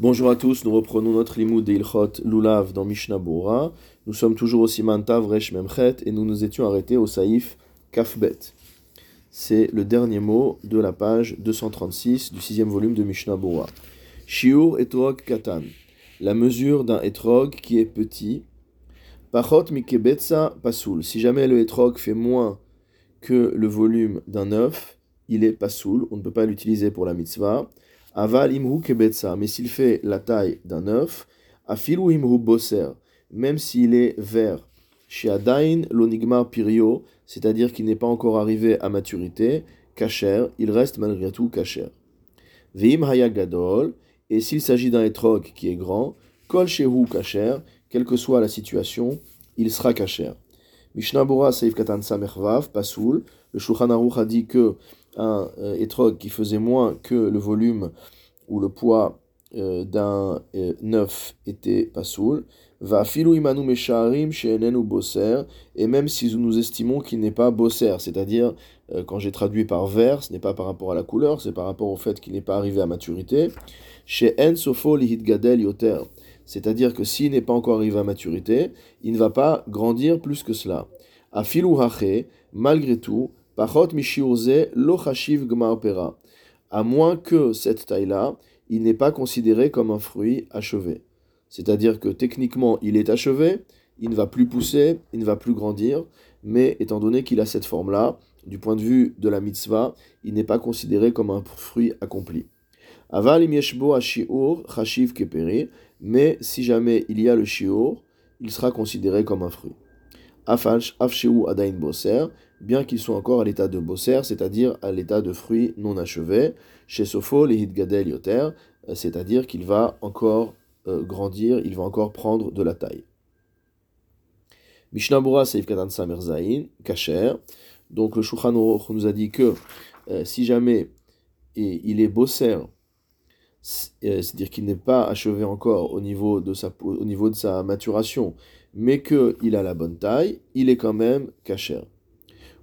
Bonjour à tous, nous reprenons notre limoud de Lulav dans Mishnah Bora. Nous sommes toujours au Siman Tavresh Memchet et nous nous étions arrêtés au Saïf Kafbet. C'est le dernier mot de la page 236 du sixième volume de Mishnah Bora. Shiur etrog katan. La mesure d'un etrog qui est petit. Pachot mikebetsa pasoul. Si jamais le etrog fait moins que le volume d'un œuf, il est pasoul. On ne peut pas l'utiliser pour la mitzvah. Aval imhu kebetsa, mais s'il fait la taille d'un œuf, afilu imhu boser, même s'il est vert, chez Adain l'onigmar pirio, c'est-à-dire qu'il n'est pas encore arrivé à maturité, kacher, il reste malgré tout kacher. Veim haya gadol, et s'il s'agit d'un etrog qui est grand, kol shehu kacher, quelle que soit la situation, il sera kacher. Mishnah Bora Seif Katan Samervav, Pasoul, le Shulchan a dit que un euh, etrog qui faisait moins que le volume ou le poids euh, d'un euh, neuf était pasoul, va filou imanu mesharim ou bosser, et même si nous estimons qu'il n'est pas bosser, c'est-à-dire quand j'ai traduit par vert, ce n'est pas par rapport à la couleur, c'est par rapport au fait qu'il n'est pas arrivé à maturité, chez en sofo gadel yoter, c'est-à-dire que s'il n'est pas encore arrivé à maturité, il ne va pas grandir plus que cela. A filou malgré tout, Pachot lo gmar À moins que cette taille-là, il n'est pas considéré comme un fruit achevé. C'est-à-dire que techniquement, il est achevé, il ne va plus pousser, il ne va plus grandir, mais étant donné qu'il a cette forme-là, du point de vue de la mitzvah, il n'est pas considéré comme un fruit accompli. Aval imieshbo shiur chashiv keperi, mais si jamais il y a le shiur, il sera considéré comme un fruit. Adain boser, bien qu'ils soient encore à l'état de bosser, c'est-à-dire à, l'état de fruit non achevé, chez Sopho, les gadel yoter, c'est-à-dire qu'il va encore euh, grandir, il va encore prendre de la taille. Mishnabura Seif Katan Samerzain, Kacher. Donc le Shulchan nous a dit que euh, si jamais il est bosser, euh, c'est-à-dire qu'il n'est pas achevé encore au niveau de sa maturation, mais qu'il a la bonne taille, il est quand même kacher.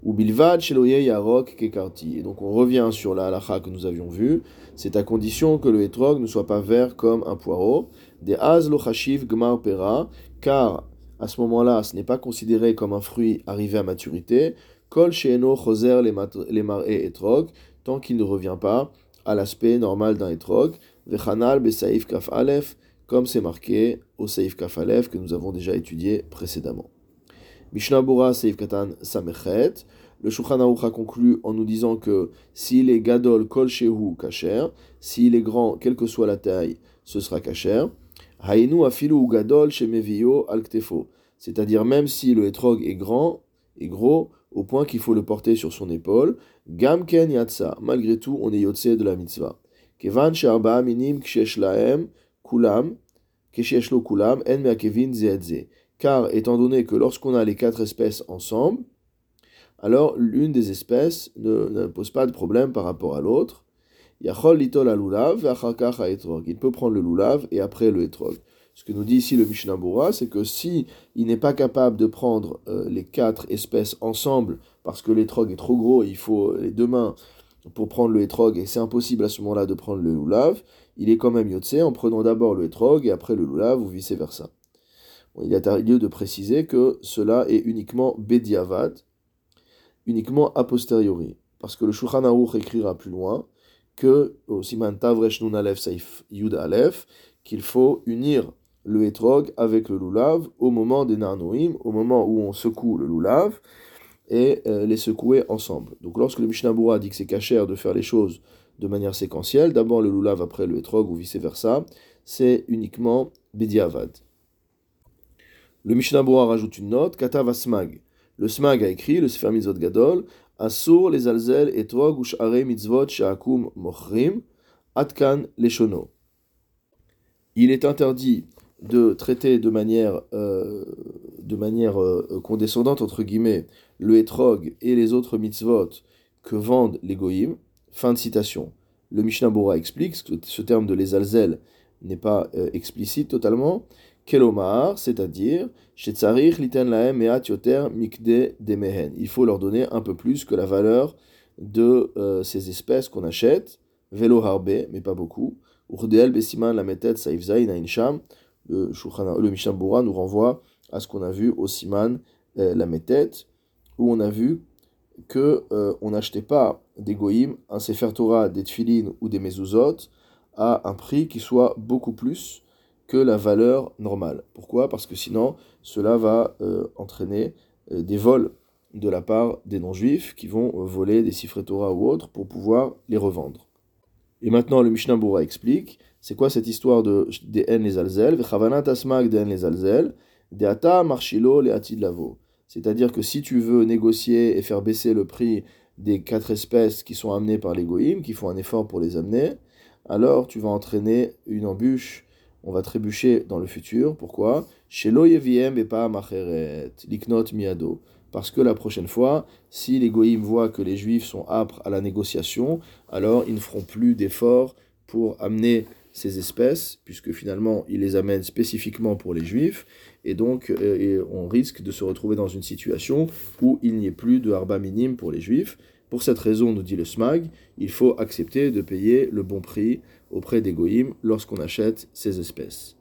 Ou bilvad sheloye yarok kekarti. Et donc on revient sur la halacha que nous avions vue. C'est à condition que le hétrog ne soit pas vert comme un poireau. Des az lo gmar pera. Car à ce moment-là, ce n'est pas considéré comme un fruit arrivé à maturité. Kol sheeno choser les mar'e etrog. Tant qu'il ne revient pas à l'aspect normal d'un etrog. Vechanal besaif kaf alef. Comme c'est marqué au saif kaf alef que nous avons déjà étudié précédemment. Mishnah Bora Seif Katan Samechet. Le Shulchan a conclu en nous disant que s'il est gadol kol shehu kasher, s'il est grand, quelle que soit la taille, ce sera kasher. Hainu afilu gadol shemevio al. C'est-à-dire même si le etrog est grand et gros, au point qu'il faut le porter sur son épaule, gam ken yatsa, malgré tout, on est yotse de la mitzvah. Kevan sharba minim kshesh laem kulam, kshesh lo kulam, en meakevin zeadze car étant donné que lorsqu'on a les quatre espèces ensemble, alors l'une des espèces ne, pose pas de problème par rapport à l'autre. Il peut prendre le lulav et après le etrog. Ce que nous dit ici le Mishnah c'est que si il n'est pas capable de prendre euh, les quatre espèces ensemble parce que l'étrog est trop gros, il faut les deux mains pour prendre le etrog et c'est impossible à ce moment-là de prendre le lulav, il est quand même yotse en prenant d'abord le etrog et après le lulav ou vice versa il est a lieu de préciser que cela est uniquement Bediavad, uniquement a posteriori. Parce que le Shulchan écrira plus loin que, au Siman Saif Yud Aleph, qu'il faut unir le etrog avec le lulav au moment des narnoïm, au moment où on secoue le lulav, et euh, les secouer ensemble. Donc lorsque le Mishnah dit que c'est cachère de faire les choses de manière séquentielle, d'abord le lulav après le etrog ou vice-versa, c'est uniquement Bediavad. Le Mishnah rajoute une note, Katav Smag. Le Smag a écrit, le Sefer Mitzvot Gadol, Asur les alzel etrog ushare mitzvot sha'akum mochrim, atkan leshono. Il est interdit de traiter de manière, euh, de manière euh, condescendante, entre guillemets, le etrog et les autres mitzvot que vendent les goyim. Fin de citation. Le Mishnah explique que ce terme de les alzel n'est pas euh, explicite totalement, Kelomar, c'est-à-dire, il faut leur donner un peu plus que la valeur de euh, ces espèces qu'on achète, Velo harbe, mais pas beaucoup, Urdeel Besiman la Metet. Le, Mishnah Bura nous renvoie à ce qu'on a vu au Siman la Metet, où on a vu que euh, on n'achetait pas des goïms, un Sefer Torah, des tfilines ou des mezuzot à un prix qui soit beaucoup plus que la valeur normale. Pourquoi? Parce que sinon, cela va euh, entraîner euh, des vols de la part des non-juifs qui vont voler des Sefer Torah ou autres pour pouvoir les revendre. Et maintenant, le Mishnah Bura explique, c'est quoi cette histoire de des en les alzel, vechavana tasmag des les alzel, de ata marchilo le lavo. C'est-à-dire que si tu veux négocier et faire baisser le prix des quatre espèces qui sont amenées par les qui font un effort pour les amener, alors tu vas entraîner une embûche, on va trébucher dans le futur. Pourquoi? Chez et pas macheret, liknot miado. Parce que la prochaine fois, si les goïms voient que les juifs sont âpres à la négociation, alors ils ne feront plus d'efforts pour amener ces espèces, puisque finalement ils les amènent spécifiquement pour les juifs, et donc euh, on risque de se retrouver dans une situation où il n'y ait plus de harba minime pour les juifs. Pour cette raison, nous dit le SMAG, il faut accepter de payer le bon prix auprès des goïms lorsqu'on achète ces espèces.